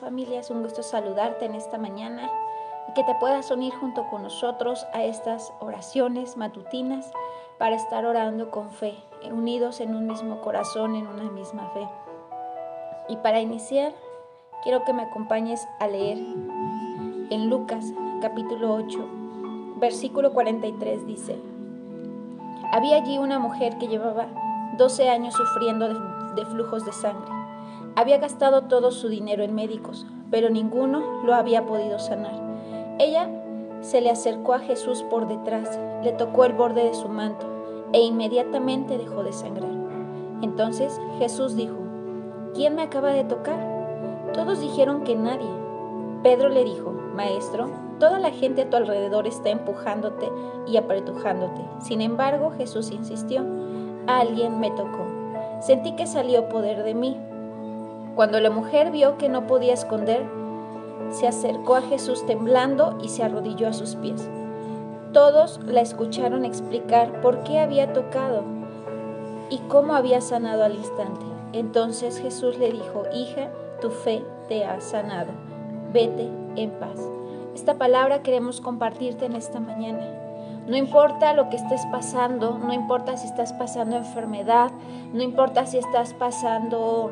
familia, es un gusto saludarte en esta mañana y que te puedas unir junto con nosotros a estas oraciones matutinas para estar orando con fe, unidos en un mismo corazón, en una misma fe. Y para iniciar, quiero que me acompañes a leer en Lucas capítulo 8, versículo 43 dice, había allí una mujer que llevaba 12 años sufriendo de, de flujos de sangre. Había gastado todo su dinero en médicos, pero ninguno lo había podido sanar. Ella se le acercó a Jesús por detrás, le tocó el borde de su manto e inmediatamente dejó de sangrar. Entonces Jesús dijo, ¿quién me acaba de tocar? Todos dijeron que nadie. Pedro le dijo, Maestro, toda la gente a tu alrededor está empujándote y apretujándote. Sin embargo, Jesús insistió, alguien me tocó. Sentí que salió poder de mí. Cuando la mujer vio que no podía esconder, se acercó a Jesús temblando y se arrodilló a sus pies. Todos la escucharon explicar por qué había tocado y cómo había sanado al instante. Entonces Jesús le dijo, hija, tu fe te ha sanado. Vete en paz. Esta palabra queremos compartirte en esta mañana. No importa lo que estés pasando, no importa si estás pasando enfermedad, no importa si estás pasando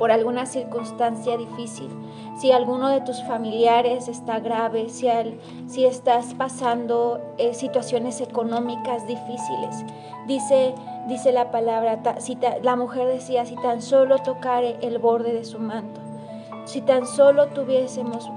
por alguna circunstancia difícil, si alguno de tus familiares está grave, si, estás pasando eh, situaciones económicas difíciles. Dice, dice la palabra, la mujer decía, si tan solo tocare el borde de su manto, si tan solo tuviésemos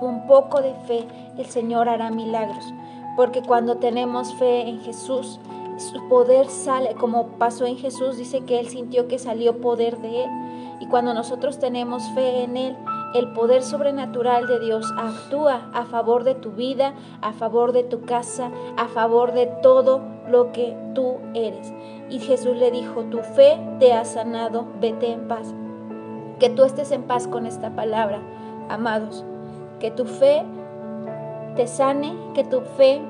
un poco de fe, el Señor hará milagros. Porque cuando tenemos fe en Jesús, su poder sale, como pasó en Jesús, dice que Él sintió que salió poder de Él. Y cuando nosotros tenemos fe en Él, el poder sobrenatural de Dios actúa a favor de tu vida, a favor de tu casa, a favor de todo lo que tú eres. Y Jesús le dijo, tu fe te ha sanado, vete en paz. Que tú estés en paz con esta palabra, amados. Que tu fe te sane, que tu fe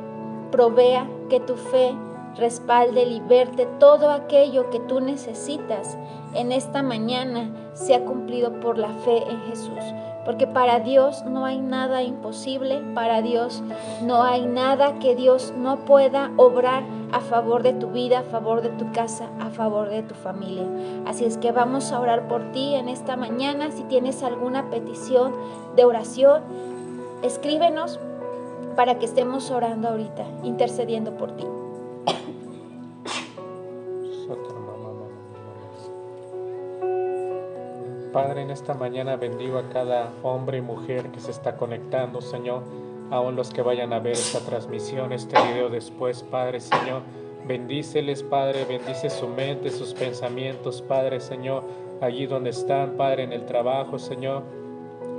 provea, que tu fe respalde, liberte todo aquello que tú necesitas en esta mañana sea cumplido por la fe en Jesús. Porque para Dios no hay nada imposible, para Dios no hay nada que Dios no pueda obrar a favor de tu vida, a favor de tu casa, a favor de tu familia. Así es que vamos a orar por ti en esta mañana. Si tienes alguna petición de oración, escríbenos para que estemos orando ahorita, intercediendo por ti. Padre, en esta mañana bendigo a cada hombre y mujer que se está conectando, Señor, aún los que vayan a ver esta transmisión, este video después, Padre, Señor. Bendíceles, Padre, bendice su mente, sus pensamientos, Padre, Señor, allí donde están, Padre, en el trabajo, Señor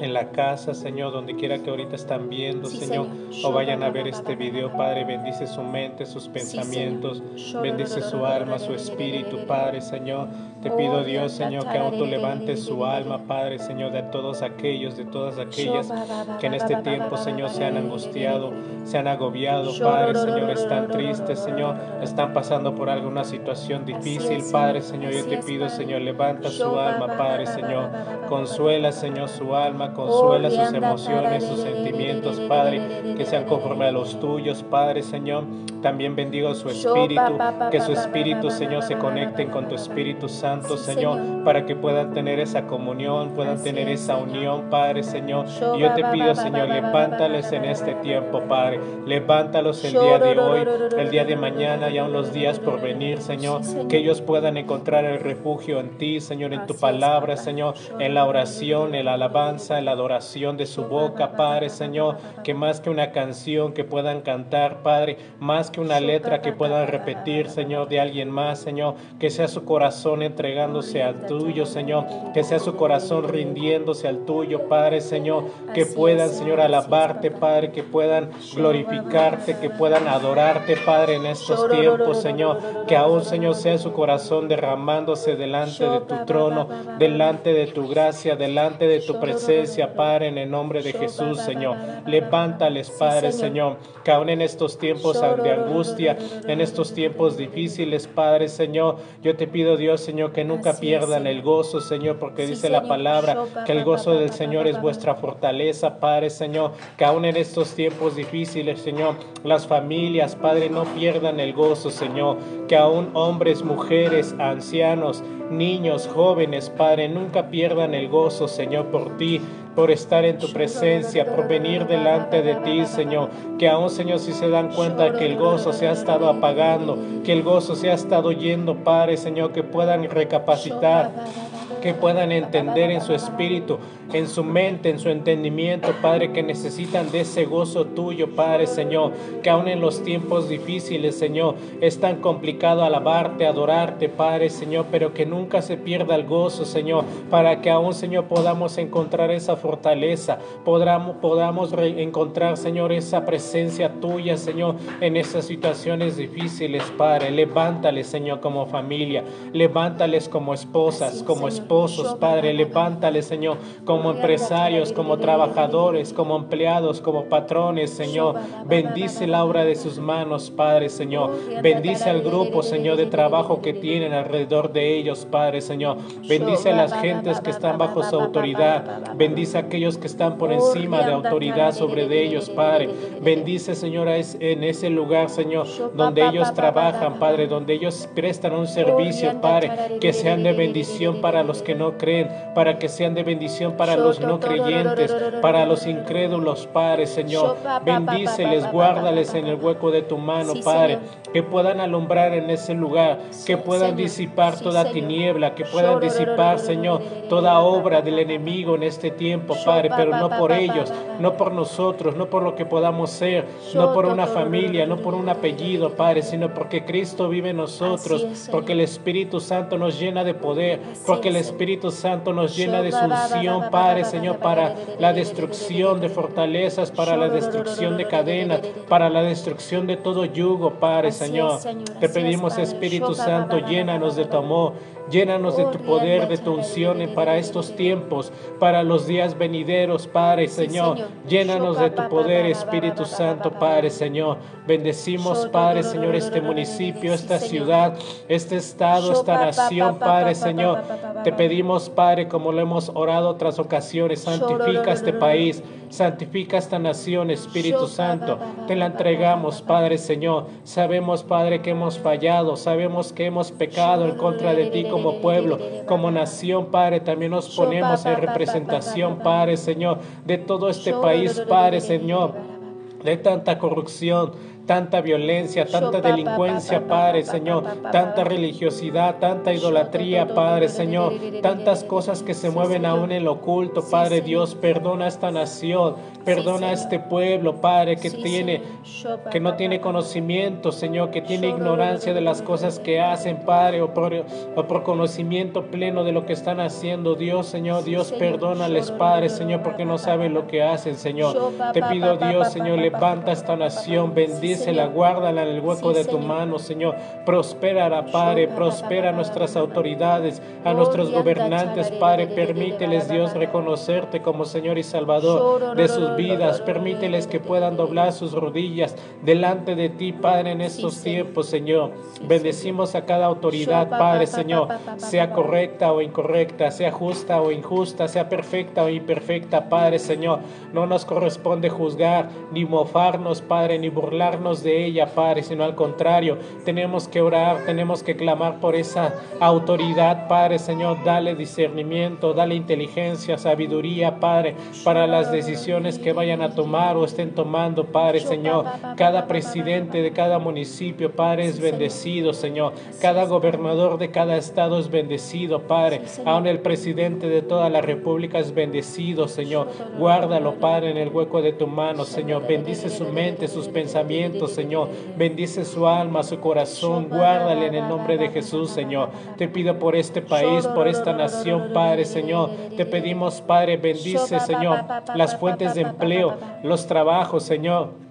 en la casa, Señor, donde quiera que ahorita están viendo, Señor, o vayan a ver este video, Padre, bendice su mente, sus pensamientos, bendice su alma, su espíritu, Padre, Señor. Te pido, Dios, Señor, que aún tú levantes su alma, Padre, Señor, de todos aquellos, de todas aquellas que en este tiempo, Señor, se han angustiado, se han agobiado, Padre, Señor, están tristes, Señor, están pasando por alguna situación difícil, Padre, Señor, yo te pido, Señor, levanta su alma, Padre, Señor, consuela, Señor, su alma, consuela sus emociones, sus sentimientos, Padre, que sean conforme a los tuyos, Padre, Señor. También bendigo su espíritu, que su espíritu, Señor, se conecten con tu Espíritu Santo, Señor, para que puedan tener esa comunión, puedan tener esa unión, Padre, Señor. Y yo te pido, Señor, levántales en este tiempo, Padre. Levántalos el día de hoy, el día de mañana y aún los días por venir, Señor. Que ellos puedan encontrar el refugio en ti, Señor, en tu palabra, Señor, en la oración, en la alabanza, la adoración de su boca, Padre, Señor. Que más que una canción que puedan cantar, Padre, más que una letra que puedan repetir, Señor, de alguien más, Señor, que sea su corazón entregándose al tuyo, Señor, que sea su corazón rindiéndose al tuyo, Padre, Señor, que puedan, Señor, alabarte, Padre, que puedan glorificarte, que puedan adorarte, Padre, en estos tiempos, Señor, que aún, Señor, sea su corazón derramándose delante de tu trono, delante de tu gracia, delante de tu presencia Padre, en el nombre de Jesús, Señor. Levántales, Padre, Señor, que aún en estos tiempos de angustia, en estos tiempos difíciles, Padre, Señor, yo te pido, Dios, Señor, que nunca pierdan el gozo, Señor, porque dice la palabra que el gozo del Señor es vuestra fortaleza, Padre, Señor, que aún en estos tiempos difíciles, Señor, las familias, Padre, no pierdan el gozo, Señor, que aún hombres, mujeres, ancianos, niños, jóvenes, Padre, nunca pierdan el gozo, Señor, por ti, por estar en tu presencia, por venir delante de ti, Señor. Que aún, Señor, si se dan cuenta que el gozo se ha estado apagando, que el gozo se ha estado yendo, Padre, Señor, que puedan recapacitar que puedan entender en su espíritu, en su mente, en su entendimiento, Padre, que necesitan de ese gozo tuyo, Padre Señor, que aún en los tiempos difíciles, Señor, es tan complicado alabarte, adorarte, Padre Señor, pero que nunca se pierda el gozo, Señor, para que aún, Señor, podamos encontrar esa fortaleza, podamos, podamos encontrar, Señor, esa presencia tuya, Señor, en esas situaciones difíciles, Padre. Levántales, Señor, como familia, levántales como esposas, como esposos, Padre, levántales, Señor, como empresarios, como trabajadores, como empleados, como patrones, Señor. Bendice la obra de sus manos, Padre, Señor. Bendice al grupo, Señor, de trabajo que tienen alrededor de ellos, Padre, Señor. Bendice a las gentes que están bajo su autoridad. Bendice a aquellos que están por encima de autoridad sobre de ellos, Padre. Bendice, Señor, en ese lugar, Señor, donde ellos trabajan, Padre, donde ellos prestan un servicio, Padre, que sean de bendición para los que no creen, para que sean de bendición para los no creyentes, para los incrédulos, Padre, Señor. Bendíceles, guárdales en el hueco de tu mano, Padre, que puedan alumbrar en ese lugar, que puedan disipar toda tiniebla, que puedan disipar, Señor, toda obra del enemigo en este tiempo, Padre, pero no por ellos, no por nosotros, no por lo que podamos ser, no por una familia, no por un apellido, Padre, sino porque Cristo vive en nosotros, porque el Espíritu Santo nos llena de poder, porque el Espíritu Santo nos llena de su unción, Padre, Señor, para la destrucción de fortalezas, para la destrucción de cadenas, para la destrucción de todo yugo, Padre, Señor. Te pedimos, Espíritu Santo, llénanos de tu amor, Llénanos de tu poder, de tu unción para estos tiempos, para los días venideros, Padre Señor. Llénanos de tu poder, Espíritu Santo, Padre Señor. Bendecimos, Padre Señor, este municipio, esta ciudad, este estado, esta nación, Padre Señor. Te pedimos, Padre, como lo hemos orado otras ocasiones, santifica este país. Santifica esta nación, Espíritu Santo. Te la entregamos, Padre Señor. Sabemos, Padre, que hemos fallado. Sabemos que hemos pecado en contra de ti como pueblo, como nación, Padre. También nos ponemos en representación, Padre Señor, de todo este país, Padre Señor, de tanta corrupción tanta violencia, tanta delincuencia, Padre Señor, tanta religiosidad, tanta idolatría, Padre Señor, tantas cosas que se mueven aún en lo oculto, Padre Dios, perdona esta nación, perdona a este pueblo, Padre, que tiene, que no tiene conocimiento, Señor, que tiene ignorancia de las cosas que hacen, Padre, o por, o por conocimiento pleno de lo que están haciendo, Dios, Señor, Dios, perdónales, Padre, Señor, porque no saben lo que hacen, Señor. Te pido, Dios, Señor, levanta esta nación, bendice la guárdala en el hueco de tu mano, Señor. Prospera, Padre, prospera a nuestras autoridades, a nuestros gobernantes, Padre. Permíteles, Dios, reconocerte como Señor y Salvador de sus vidas. Permíteles que puedan doblar sus rodillas delante de ti, Padre, en estos tiempos, Señor. Bendecimos a cada autoridad, Padre, Señor, sea correcta o incorrecta, sea justa o injusta, sea perfecta o imperfecta, Padre, Señor. No nos corresponde juzgar, ni mofarnos, Padre, ni burlarnos de ella, Padre, sino al contrario, tenemos que orar, tenemos que clamar por esa autoridad, Padre, Señor, dale discernimiento, dale inteligencia, sabiduría, Padre, para las decisiones que vayan a tomar o estén tomando, Padre, Señor. Cada presidente de cada municipio, Padre, es bendecido, Señor. Cada gobernador de cada estado es bendecido, Padre. Aún el presidente de toda la república es bendecido, Señor. Guárdalo, Padre, en el hueco de tu mano, Señor. Bendice su mente, sus pensamientos Señor. Bendice su alma, su corazón. Guárdale en el nombre de Jesús, Señor. Te pido por este país, por esta nación, Padre, Señor. Te pedimos, Padre, bendice, Señor, las fuentes de empleo, los trabajos, Señor.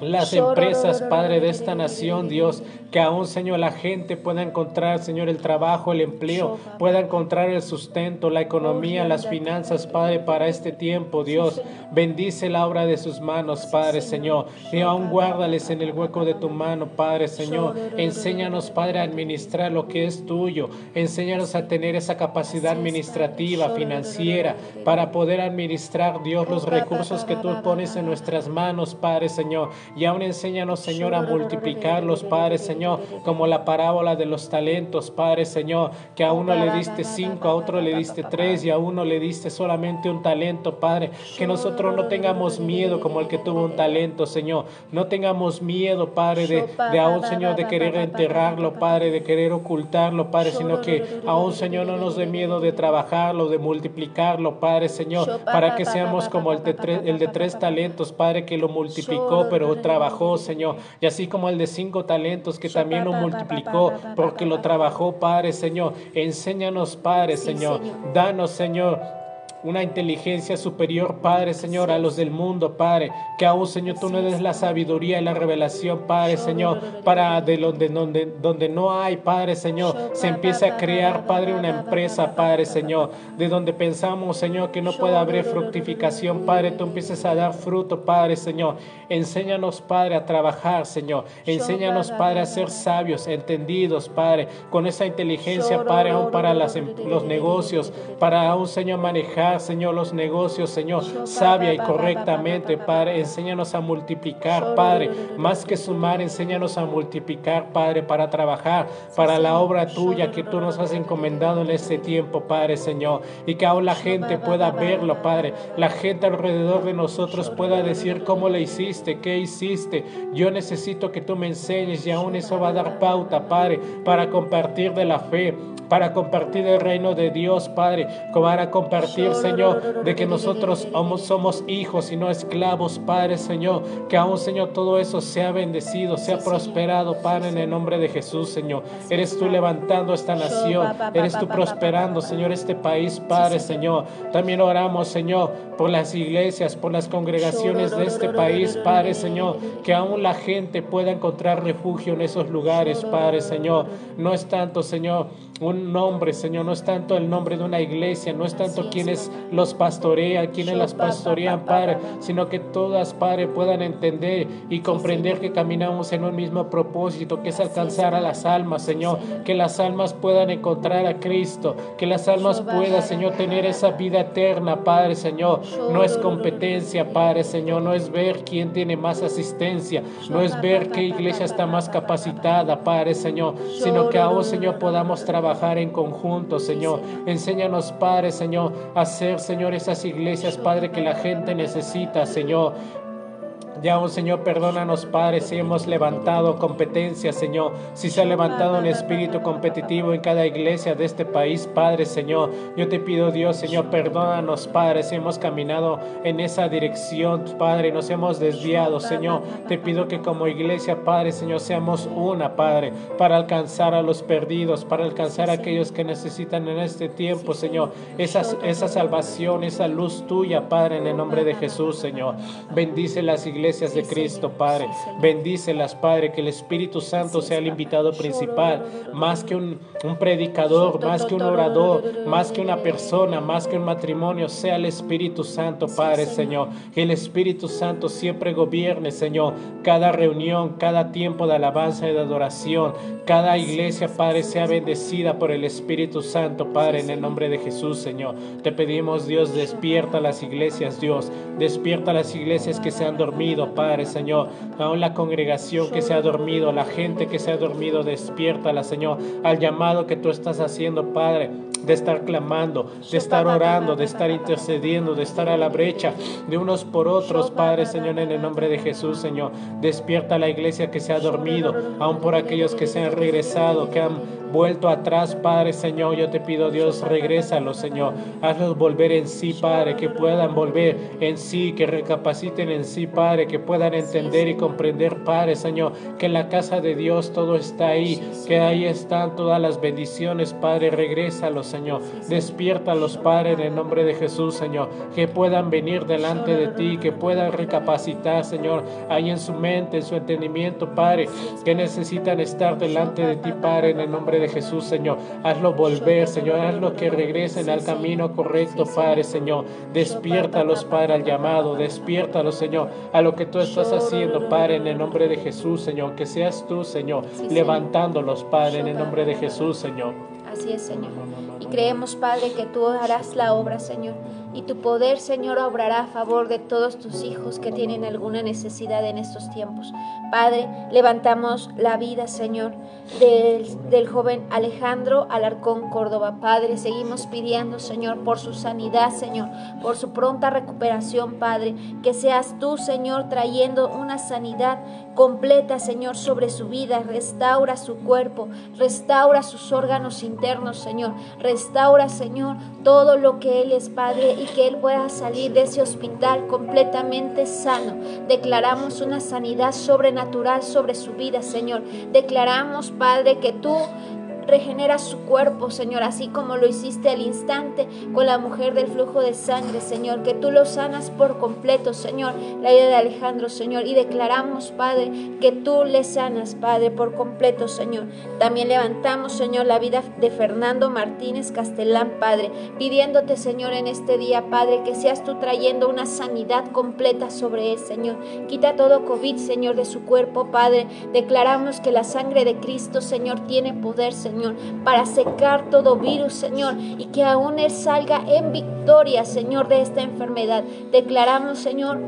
Las empresas, Padre, de esta nación, Dios, que aún, Señor, la gente pueda encontrar, Señor, el trabajo, el empleo, pueda encontrar el sustento, la economía, las finanzas, Padre, para este tiempo, Dios. Bendice la obra de sus manos, Padre, Señor. Y aún guárdales en el hueco de tu mano, Padre, Señor. Enséñanos, Padre, a administrar lo que es tuyo. Enséñanos a tener esa capacidad administrativa, financiera, para poder administrar, Dios, los recursos que tú pones en nuestras manos, Padre, Señor. Y aún enséñanos, Señor, a multiplicarlos, Padre, Señor, como la parábola de los talentos, Padre, Señor, que a uno le diste cinco, a otro le diste tres y a uno le diste solamente un talento, Padre. Que nosotros no tengamos miedo como el que tuvo un talento, Señor. No tengamos miedo, Padre, de, de aún, Señor, de querer enterrarlo, Padre, de querer ocultarlo, Padre, sino que aún, Señor, no nos dé miedo de trabajarlo, de multiplicarlo, Padre, Señor, para que seamos como el de, tres, el de tres talentos, Padre, que lo multiplicó, pero trabajó, Señor. Y así como el de cinco talentos, que también lo multiplicó, porque lo trabajó, Padre, Señor. Enséñanos, Padre, Señor. Danos, Señor una inteligencia superior, Padre, Señor, a los del mundo, Padre. Que aún, Señor, tú no des la sabiduría y la revelación, Padre, Señor, para de donde, donde, donde no hay, Padre, Señor, se empieza a crear, Padre, una empresa, Padre, Señor, de donde pensamos, Señor, que no puede haber fructificación, Padre, tú empieces a dar fruto, Padre, Señor. Enséñanos, Padre, a trabajar, Señor. Enséñanos, Padre, a ser sabios, entendidos, Padre, con esa inteligencia, Padre, aún para em, los negocios, para aún, Señor, manejar Señor, los negocios, Señor, sabia y correctamente, Padre. Enséñanos a multiplicar, Padre. Más que sumar, enséñanos a multiplicar, Padre, para trabajar, para la obra tuya que tú nos has encomendado en este tiempo, Padre, Señor. Y que aún la gente pueda verlo, Padre. La gente alrededor de nosotros pueda decir cómo le hiciste, qué hiciste. Yo necesito que tú me enseñes y aún eso va a dar pauta, Padre, para compartir de la fe para compartir el reino de Dios, Padre, para compartir, Señor, de que nosotros somos hijos y no esclavos, Padre, Señor, que aún, Señor, todo eso sea bendecido, sea prosperado, Padre, en el nombre de Jesús, Señor. Eres tú levantando esta nación, eres tú prosperando, Señor, este país, Padre, Señor. También oramos, Señor, por las iglesias, por las congregaciones de este país, Padre, Señor, que aún la gente pueda encontrar refugio en esos lugares, Padre, Señor. No es tanto, Señor, un nombre, Señor, no es tanto el nombre de una iglesia, no es tanto quienes los pastorean, quienes las pastorean, Padre, sino que todas, Padre, puedan entender y comprender que caminamos en un mismo propósito, que es alcanzar a las almas, Señor, que las almas puedan encontrar a Cristo, que las almas puedan, Señor, tener esa vida eterna, Padre, Señor. No es competencia, Padre, Señor, no es ver quién tiene más asistencia, no es ver qué iglesia está más capacitada, Padre, Señor, sino que aún, Señor, podamos trabajar trabajar en conjunto, Señor. Enséñanos, Padre, Señor, a hacer, Señor, esas iglesias, Padre, que la gente necesita, Señor. Ya, oh Señor, perdónanos, Padre, si hemos levantado competencia, Señor, si se ha levantado un espíritu competitivo en cada iglesia de este país, Padre, Señor. Yo te pido, Dios, Señor, perdónanos, Padre, si hemos caminado en esa dirección, Padre, nos hemos desviado, Señor. Te pido que como iglesia, Padre, Señor, seamos una, Padre, para alcanzar a los perdidos, para alcanzar a aquellos que necesitan en este tiempo, Señor, esa, esa salvación, esa luz tuya, Padre, en el nombre de Jesús, Señor. Bendice las iglesias de Cristo, Padre. Bendícelas, Padre, que el Espíritu Santo sea el invitado principal, más que un, un predicador, más que un orador, más que una persona, más que un matrimonio, sea el Espíritu Santo, Padre, Señor. Que el Espíritu Santo siempre gobierne, Señor, cada reunión, cada tiempo de alabanza y de adoración, cada iglesia, Padre, sea bendecida por el Espíritu Santo, Padre, en el nombre de Jesús, Señor. Te pedimos, Dios, despierta las iglesias, Dios, despierta las iglesias que se han dormido Padre, Señor. Aún la congregación que se ha dormido, la gente que se ha dormido, despiértala, Señor, al llamado que tú estás haciendo, Padre, de estar clamando, de estar orando, de estar intercediendo, de estar a la brecha de unos por otros, Padre, Señor, en el nombre de Jesús, Señor. Despierta la iglesia que se ha dormido, aún por aquellos que se han regresado, que han vuelto atrás, Padre Señor, yo te pido Dios, regrésalo, Señor. Hazlos volver en sí, Padre, que puedan volver en sí, que recapaciten en sí, Padre, que puedan entender y comprender, Padre Señor, que en la casa de Dios todo está ahí, que ahí están todas las bendiciones, Padre, regrésalos, Señor. Despiértalos, Padre, en el nombre de Jesús, Señor, que puedan venir delante de ti, que puedan recapacitar, Señor, ahí en su mente, en su entendimiento, Padre, que necesitan estar delante de ti, Padre, en el nombre de Jesús, Señor. Hazlo volver, Señor, hazlo que regresen al camino correcto, Padre, Señor. Despiértalos, Padre, al llamado, despiértalos, Señor, a lo que tú estás haciendo, Padre, en el nombre de Jesús, Señor. Que seas tú, Señor, levantándolos, Padre, en el nombre de Jesús, Señor. Así es, Señor. Y creemos, Padre, que tú harás la obra, Señor y tu poder, Señor, obrará a favor de todos tus hijos que tienen alguna necesidad en estos tiempos. Padre, levantamos la vida, Señor, del, joven Alejandro Alarcón Córdoba. Padre, seguimos pidiendo, Señor, por su sanidad, Señor, por su pronta recuperación, Padre, que seas tú, Señor, trayendo una sanidad completa, Señor, sobre su vida. Restaura su cuerpo, restaura sus órganos internos, Señor. Restaura, Señor, todo lo que Él es, Padre, y que Él pueda salir de ese hospital completamente sano. Declaramos una sanidad sobrenatural sobre su vida, Señor. Declaramos, Padre, que tú Regenera su cuerpo, Señor, así como lo hiciste al instante con la mujer del flujo de sangre, Señor. Que tú lo sanas por completo, Señor, la vida de Alejandro, Señor. Y declaramos, Padre, que tú le sanas, Padre, por completo, Señor. También levantamos, Señor, la vida de Fernando Martínez Castellán, Padre, pidiéndote, Señor, en este día, Padre, que seas tú trayendo una sanidad completa sobre él, Señor. Quita todo COVID, Señor, de su cuerpo, Padre. Declaramos que la sangre de Cristo, Señor, tiene poder, Señor Señor, para secar todo virus, Señor, y que aún Él salga en victoria, Señor, de esta enfermedad. Declaramos, Señor,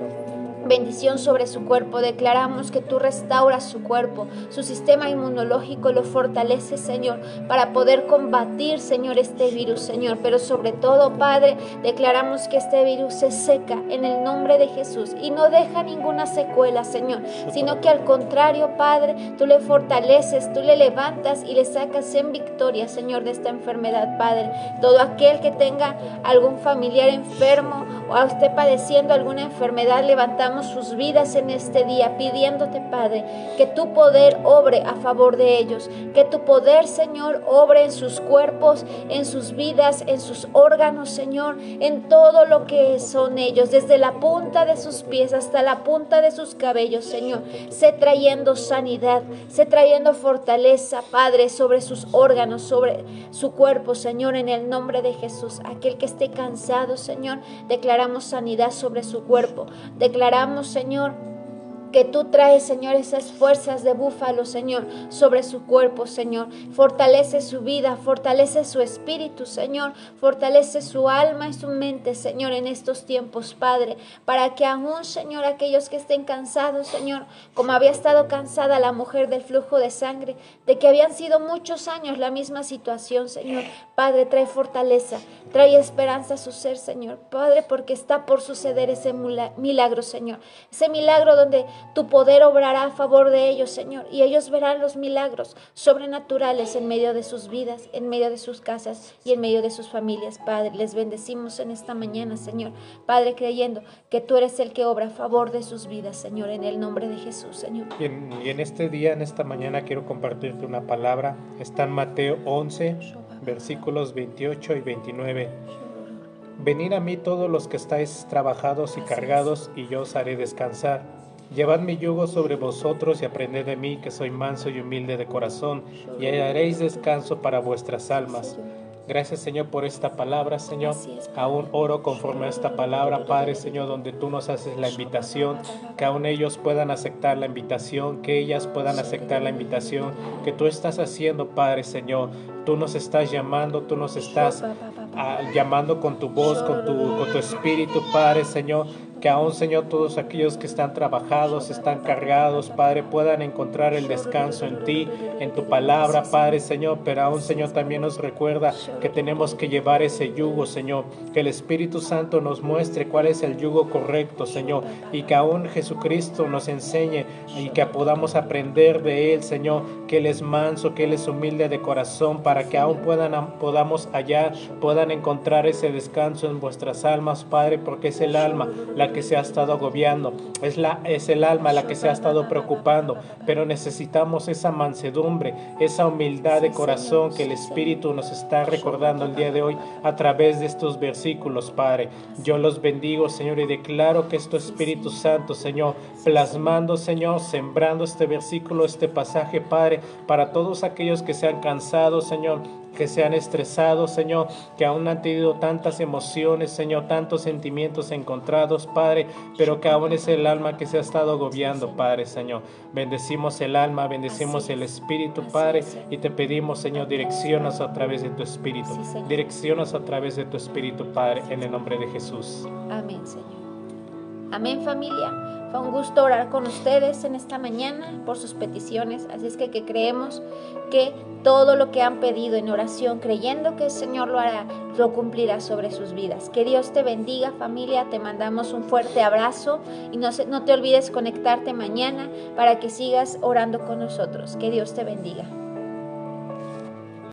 bendición sobre su cuerpo. Declaramos que tú restauras su cuerpo, su sistema inmunológico lo fortalece, Señor, para poder combatir, Señor, este virus, Señor. Pero sobre todo, Padre, declaramos que este virus se seca en el nombre de Jesús y no deja ninguna secuela, Señor, sino que al contrario, Padre, tú le fortaleces, tú le levantas y le sacas en victoria, Señor, de esta enfermedad, Padre. Todo aquel que tenga algún familiar enfermo o esté padeciendo alguna enfermedad, levantamos sus vidas en este día, pidiéndote, Padre, que tu poder obre a favor de ellos, que tu poder, Señor, obre en sus cuerpos, en sus vidas, en sus órganos, Señor, en todo lo que son ellos, desde la punta de sus pies hasta la punta de sus cabellos, Señor, sé trayendo sanidad, sé trayendo fortaleza, Padre, sobre sus órganos, sobre su cuerpo, Señor, en el nombre de Jesús. Aquel que esté cansado, Señor, declaramos sanidad sobre su cuerpo, declaramos Señor, que tú traes, Señor, esas fuerzas de búfalo, Señor, sobre su cuerpo, Señor. Fortalece su vida, fortalece su espíritu, Señor. Fortalece su alma y su mente, Señor, en estos tiempos, Padre. Para que aún, Señor, aquellos que estén cansados, Señor, como había estado cansada la mujer del flujo de sangre, de que habían sido muchos años la misma situación, Señor. Padre, trae fortaleza, trae esperanza a su ser, Señor. Padre, porque está por suceder ese milagro, Señor. Ese milagro donde tu poder obrará a favor de ellos, Señor, y ellos verán los milagros sobrenaturales en medio de sus vidas, en medio de sus casas y en medio de sus familias, Padre. Les bendecimos en esta mañana, Señor. Padre, creyendo que tú eres el que obra a favor de sus vidas, Señor, en el nombre de Jesús, Señor. Y en, este día, en esta mañana, quiero compartirte una palabra. Está en Mateo 11, versículos 28 y 29. Venid a mí todos los que estáis trabajados y cargados, y yo os haré descansar. Llevad mi yugo sobre vosotros y aprended de mí, que soy manso y humilde de corazón, y haréis descanso para vuestras almas. Gracias Señor por esta palabra, Señor. Aún oro conforme a esta palabra, Padre Señor, donde tú nos haces la invitación, que aún ellos puedan aceptar la invitación, que ellas puedan aceptar la invitación que tú estás haciendo, Padre Señor. Tú nos estás llamando, tú nos estás ah, llamando con tu voz, con tu, con tu espíritu, Padre Señor que aún, Señor, todos aquellos que están trabajados, están cargados, Padre, puedan encontrar el descanso en ti, en tu palabra, Padre, Señor, pero aún, Señor, también nos recuerda que tenemos que llevar ese yugo, Señor, que el Espíritu Santo nos muestre cuál es el yugo correcto, Señor, y que aún Jesucristo nos enseñe y que podamos aprender de Él, Señor, que Él es manso, que Él es humilde de corazón, para que aún puedan, podamos hallar, puedan encontrar ese descanso en vuestras almas, Padre, porque es el alma la que se ha estado agobiando, es, la, es el alma la que se ha estado preocupando, pero necesitamos esa mansedumbre, esa humildad de corazón que el Espíritu nos está recordando el día de hoy a través de estos versículos, Padre. Yo los bendigo, Señor, y declaro que esto Espíritu Santo, Señor, plasmando, Señor, sembrando este versículo, este pasaje, Padre, para todos aquellos que se han cansado, Señor, que se han estresado, Señor, que aún han tenido tantas emociones, Señor, tantos sentimientos encontrados, Padre, pero que aún es el alma que se ha estado agobiando, Padre, Señor. Bendecimos el alma, bendecimos el espíritu, Padre, y te pedimos, Señor, direccionas a través de tu espíritu. Direccionas a través de tu espíritu, Padre, en el nombre de Jesús. Amén, Señor. Amén, familia. Fue un gusto orar con ustedes en esta mañana por sus peticiones, así es que, creemos que todo lo que han pedido en oración, creyendo que el Señor lo hará, lo cumplirá sobre sus vidas. Que Dios te bendiga familia, te mandamos un fuerte abrazo y no, no te olvides conectarte mañana para que sigas orando con nosotros. Que Dios te bendiga.